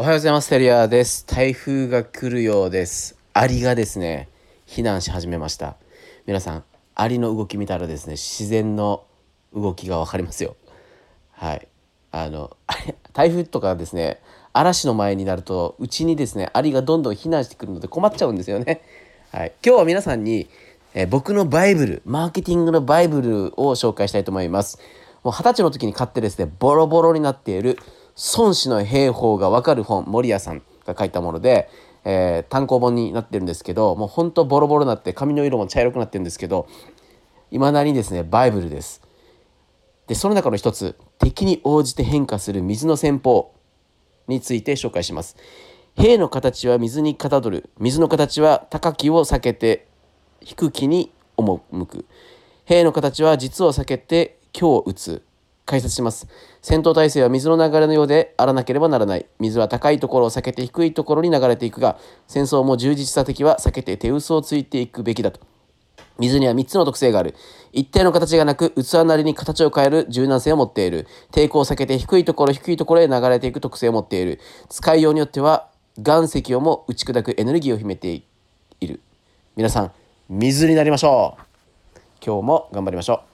おはようございます。テリアです。台風が来るようです。アリがですね、避難し始めました。皆さん、アリの動き見たらですね、自然の動きがわかりますよ。はい。あの、台風とかですね、嵐の前になると、うちにですね、アリがどんどん避難してくるので困っちゃうんですよね。はい。今日は皆さんに、え僕のバイブル、マーケティングのバイブルを紹介したいと思います。もう二十歳の時に買ってですね、ボロボロになっている孫子の兵法がわかる本森谷さんが書いたもので、えー、単行本になってるんですけどもうほんとボロボロになって髪の色も茶色くなってるんですけどいまだにですねバイブルです。でその中の一つ敵に応じて変化する水の戦法について紹介します。兵の形は水にかたどる水の形は高きを避けて低きに赴く兵の形は実を避けて強を打つ解説します。戦闘態勢は水の流れのようであらなければならない。水は高いところを避けて低いところに流れていくが、戦争も充実した敵は避けて手薄をついていくべきだと。水には3つの特性がある。一定の形がなく、器なりに形を変える柔軟性を持っている。抵抗を避けて低いところ、低いところへ流れていく特性を持っている。使いようによっては、岩石をも打ち砕くエネルギーを秘めている。皆さん、水になりましょう。今日も頑張りましょう。